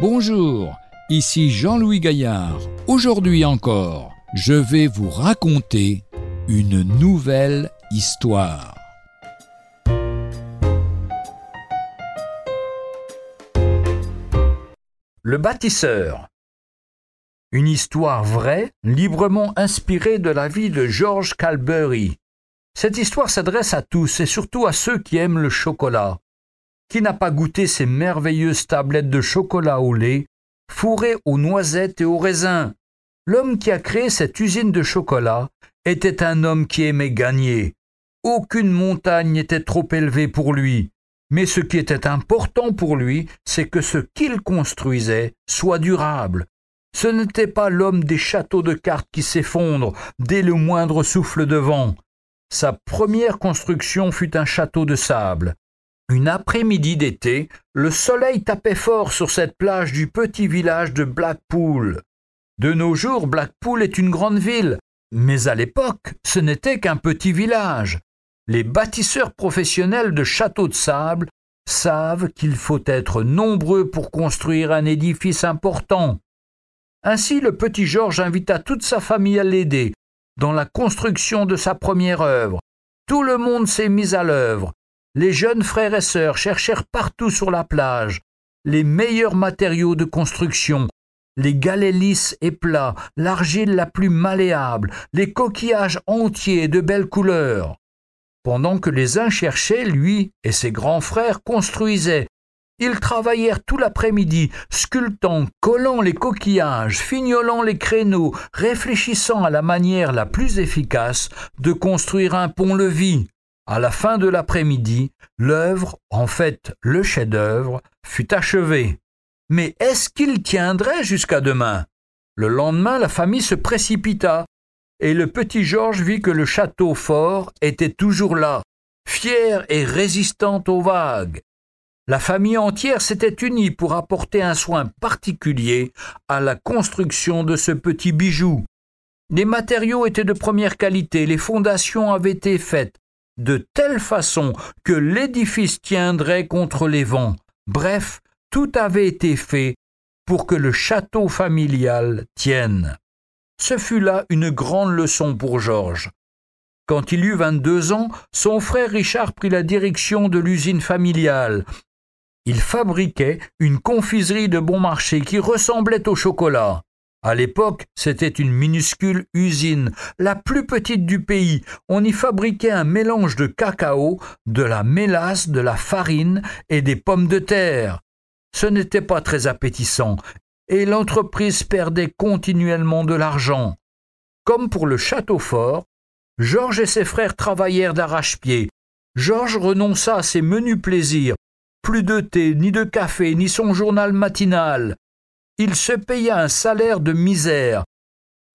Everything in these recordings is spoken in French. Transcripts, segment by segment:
Bonjour, ici Jean-Louis Gaillard. Aujourd'hui encore, je vais vous raconter une nouvelle histoire. Le bâtisseur. Une histoire vraie, librement inspirée de la vie de George Calbury. Cette histoire s'adresse à tous et surtout à ceux qui aiment le chocolat. Qui n'a pas goûté ces merveilleuses tablettes de chocolat au lait, fourrées aux noisettes et aux raisins? L'homme qui a créé cette usine de chocolat était un homme qui aimait gagner. Aucune montagne n'était trop élevée pour lui. Mais ce qui était important pour lui, c'est que ce qu'il construisait soit durable. Ce n'était pas l'homme des châteaux de cartes qui s'effondrent dès le moindre souffle de vent. Sa première construction fut un château de sable. Une après-midi d'été, le soleil tapait fort sur cette plage du petit village de Blackpool. De nos jours, Blackpool est une grande ville, mais à l'époque, ce n'était qu'un petit village. Les bâtisseurs professionnels de châteaux de sable savent qu'il faut être nombreux pour construire un édifice important. Ainsi, le petit Georges invita toute sa famille à l'aider dans la construction de sa première œuvre. Tout le monde s'est mis à l'œuvre. Les jeunes frères et sœurs cherchèrent partout sur la plage les meilleurs matériaux de construction, les galets lisses et plats, l'argile la plus malléable, les coquillages entiers de belles couleurs. Pendant que les uns cherchaient, lui et ses grands frères construisaient. Ils travaillèrent tout l'après-midi, sculptant, collant les coquillages, fignolant les créneaux, réfléchissant à la manière la plus efficace de construire un pont-levis. À la fin de l'après-midi, l'œuvre, en fait le chef-d'œuvre, fut achevée. Mais est-ce qu'il tiendrait jusqu'à demain? Le lendemain, la famille se précipita, et le petit Georges vit que le château fort était toujours là, fier et résistant aux vagues. La famille entière s'était unie pour apporter un soin particulier à la construction de ce petit bijou. Les matériaux étaient de première qualité, les fondations avaient été faites de telle façon que l'édifice tiendrait contre les vents. Bref, tout avait été fait pour que le château familial tienne. Ce fut là une grande leçon pour Georges. Quand il eut vingt-deux ans, son frère Richard prit la direction de l'usine familiale. Il fabriquait une confiserie de bon marché qui ressemblait au chocolat. À l'époque, c'était une minuscule usine, la plus petite du pays. On y fabriquait un mélange de cacao, de la mélasse, de la farine et des pommes de terre. Ce n'était pas très appétissant, et l'entreprise perdait continuellement de l'argent. Comme pour le château fort, Georges et ses frères travaillèrent d'arrache-pied. Georges renonça à ses menus plaisirs, plus de thé, ni de café, ni son journal matinal. Il se paya un salaire de misère.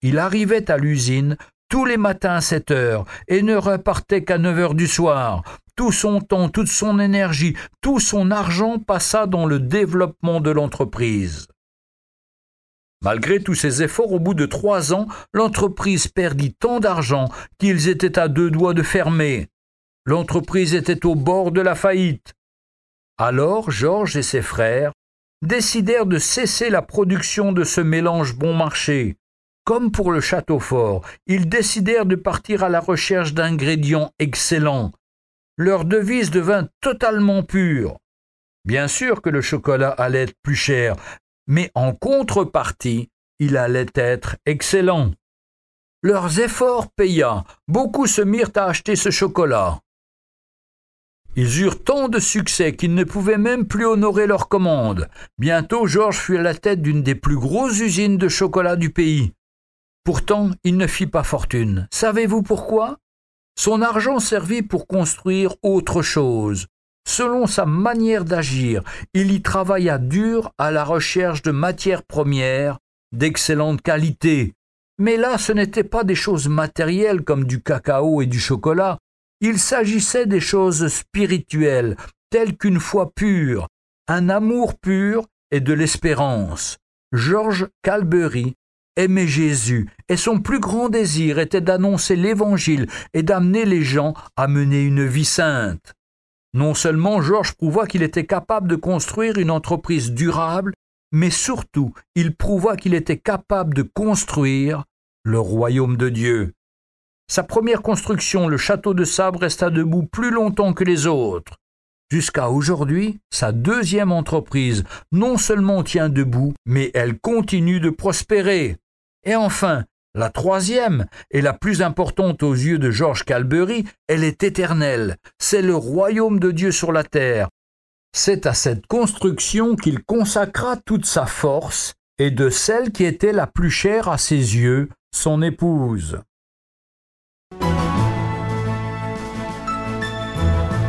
Il arrivait à l'usine tous les matins à sept heures et ne repartait qu'à neuf heures du soir. Tout son temps, toute son énergie, tout son argent passa dans le développement de l'entreprise. Malgré tous ses efforts, au bout de trois ans, l'entreprise perdit tant d'argent qu'ils étaient à deux doigts de fermer. L'entreprise était au bord de la faillite. Alors Georges et ses frères décidèrent de cesser la production de ce mélange bon marché. Comme pour le château fort, ils décidèrent de partir à la recherche d'ingrédients excellents. Leur devise devint totalement pure. Bien sûr que le chocolat allait être plus cher, mais en contrepartie, il allait être excellent. Leurs efforts paya, beaucoup se mirent à acheter ce chocolat. Ils eurent tant de succès qu'ils ne pouvaient même plus honorer leurs commandes. Bientôt, Georges fut à la tête d'une des plus grosses usines de chocolat du pays. Pourtant, il ne fit pas fortune. Savez-vous pourquoi? Son argent servit pour construire autre chose. Selon sa manière d'agir, il y travailla dur à la recherche de matières premières d'excellente qualité. Mais là, ce n'était pas des choses matérielles comme du cacao et du chocolat, il s'agissait des choses spirituelles, telles qu'une foi pure, un amour pur et de l'espérance. Georges Calbury aimait Jésus, et son plus grand désir était d'annoncer l'Évangile et d'amener les gens à mener une vie sainte. Non seulement Georges prouva qu'il était capable de construire une entreprise durable, mais surtout il prouva qu'il était capable de construire le royaume de Dieu. Sa première construction, le château de Sable, resta debout plus longtemps que les autres. Jusqu'à aujourd'hui, sa deuxième entreprise non seulement tient debout, mais elle continue de prospérer. Et enfin, la troisième, et la plus importante aux yeux de George Calbury, elle est éternelle. C'est le royaume de Dieu sur la terre. C'est à cette construction qu'il consacra toute sa force, et de celle qui était la plus chère à ses yeux, son épouse.